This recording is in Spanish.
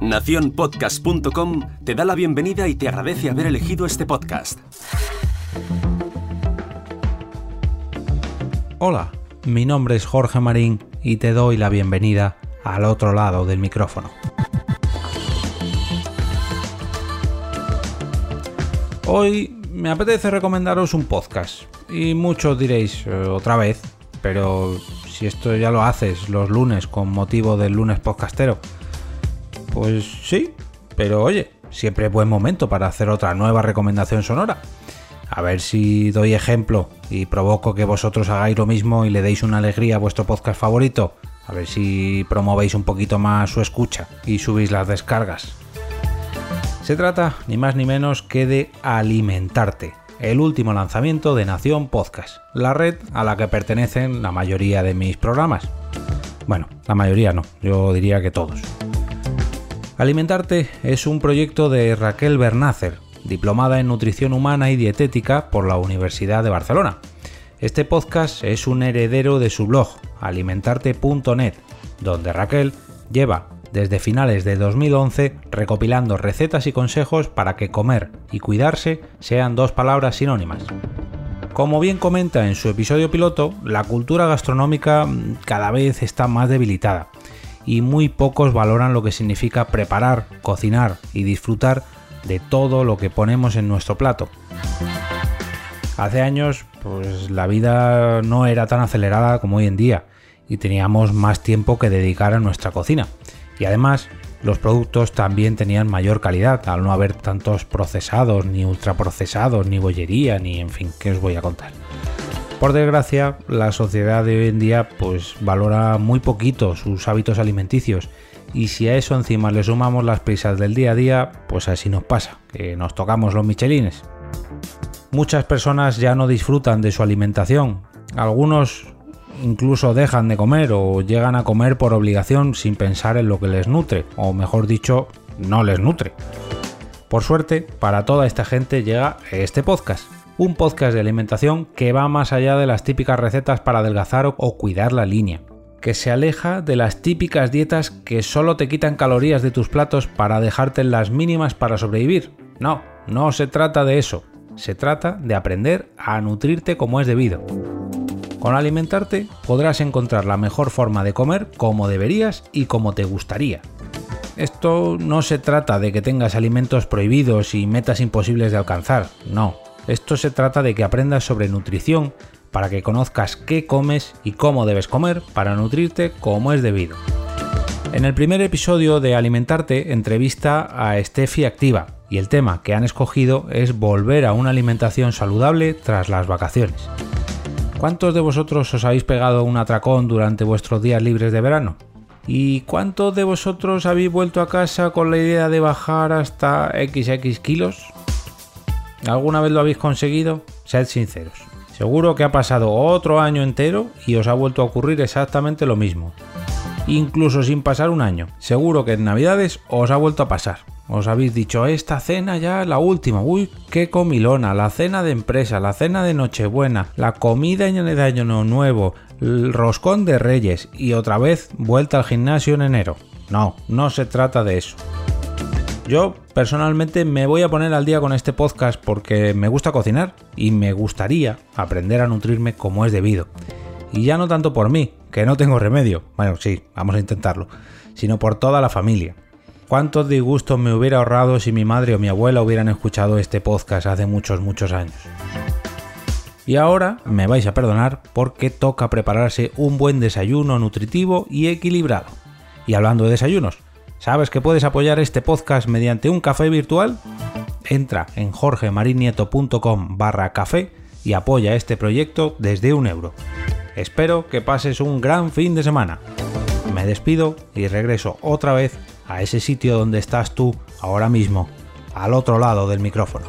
Naciónpodcast.com te da la bienvenida y te agradece haber elegido este podcast. Hola, mi nombre es Jorge Marín y te doy la bienvenida al otro lado del micrófono. Hoy me apetece recomendaros un podcast y muchos diréis eh, otra vez, pero si esto ya lo haces los lunes con motivo del lunes podcastero, pues sí, pero oye, siempre es buen momento para hacer otra nueva recomendación sonora. A ver si doy ejemplo y provoco que vosotros hagáis lo mismo y le deis una alegría a vuestro podcast favorito. A ver si promovéis un poquito más su escucha y subís las descargas. Se trata ni más ni menos que de Alimentarte, el último lanzamiento de Nación Podcast, la red a la que pertenecen la mayoría de mis programas. Bueno, la mayoría no, yo diría que todos. Alimentarte es un proyecto de Raquel Bernácer, diplomada en nutrición humana y dietética por la Universidad de Barcelona. Este podcast es un heredero de su blog, alimentarte.net, donde Raquel lleva desde finales de 2011 recopilando recetas y consejos para que comer y cuidarse sean dos palabras sinónimas. Como bien comenta en su episodio piloto, la cultura gastronómica mm, cada vez está más debilitada y muy pocos valoran lo que significa preparar, cocinar y disfrutar de todo lo que ponemos en nuestro plato. Hace años, pues la vida no era tan acelerada como hoy en día y teníamos más tiempo que dedicar a nuestra cocina. Y además, los productos también tenían mayor calidad, al no haber tantos procesados, ni ultraprocesados, ni bollería, ni en fin, ¿qué os voy a contar? Por desgracia, la sociedad de hoy en día pues valora muy poquito sus hábitos alimenticios y si a eso encima le sumamos las prisas del día a día, pues así nos pasa, que nos tocamos los michelines. Muchas personas ya no disfrutan de su alimentación, algunos incluso dejan de comer o llegan a comer por obligación sin pensar en lo que les nutre, o mejor dicho, no les nutre. Por suerte, para toda esta gente llega este podcast, un podcast de alimentación que va más allá de las típicas recetas para adelgazar o cuidar la línea, que se aleja de las típicas dietas que solo te quitan calorías de tus platos para dejarte las mínimas para sobrevivir. No, no se trata de eso, se trata de aprender a nutrirte como es debido. Con alimentarte podrás encontrar la mejor forma de comer como deberías y como te gustaría. Esto no se trata de que tengas alimentos prohibidos y metas imposibles de alcanzar, no. Esto se trata de que aprendas sobre nutrición para que conozcas qué comes y cómo debes comer para nutrirte como es debido. En el primer episodio de Alimentarte entrevista a Steffi Activa y el tema que han escogido es volver a una alimentación saludable tras las vacaciones. ¿Cuántos de vosotros os habéis pegado un atracón durante vuestros días libres de verano? ¿Y cuántos de vosotros habéis vuelto a casa con la idea de bajar hasta XX kilos? ¿Alguna vez lo habéis conseguido? Sed sinceros. Seguro que ha pasado otro año entero y os ha vuelto a ocurrir exactamente lo mismo. Incluso sin pasar un año. Seguro que en Navidades os ha vuelto a pasar. Os habéis dicho, esta cena ya la última. Uy, qué comilona. La cena de empresa, la cena de Nochebuena, la comida de Año Nuevo, el roscón de Reyes y otra vez vuelta al gimnasio en enero. No, no se trata de eso. Yo personalmente me voy a poner al día con este podcast porque me gusta cocinar y me gustaría aprender a nutrirme como es debido. Y ya no tanto por mí, que no tengo remedio, bueno sí, vamos a intentarlo, sino por toda la familia. ¿Cuántos disgustos me hubiera ahorrado si mi madre o mi abuela hubieran escuchado este podcast hace muchos, muchos años? Y ahora me vais a perdonar porque toca prepararse un buen desayuno nutritivo y equilibrado. Y hablando de desayunos, ¿sabes que puedes apoyar este podcast mediante un café virtual? Entra en jorgemarinieto.com barra café y apoya este proyecto desde un euro. Espero que pases un gran fin de semana. Me despido y regreso otra vez a ese sitio donde estás tú ahora mismo, al otro lado del micrófono.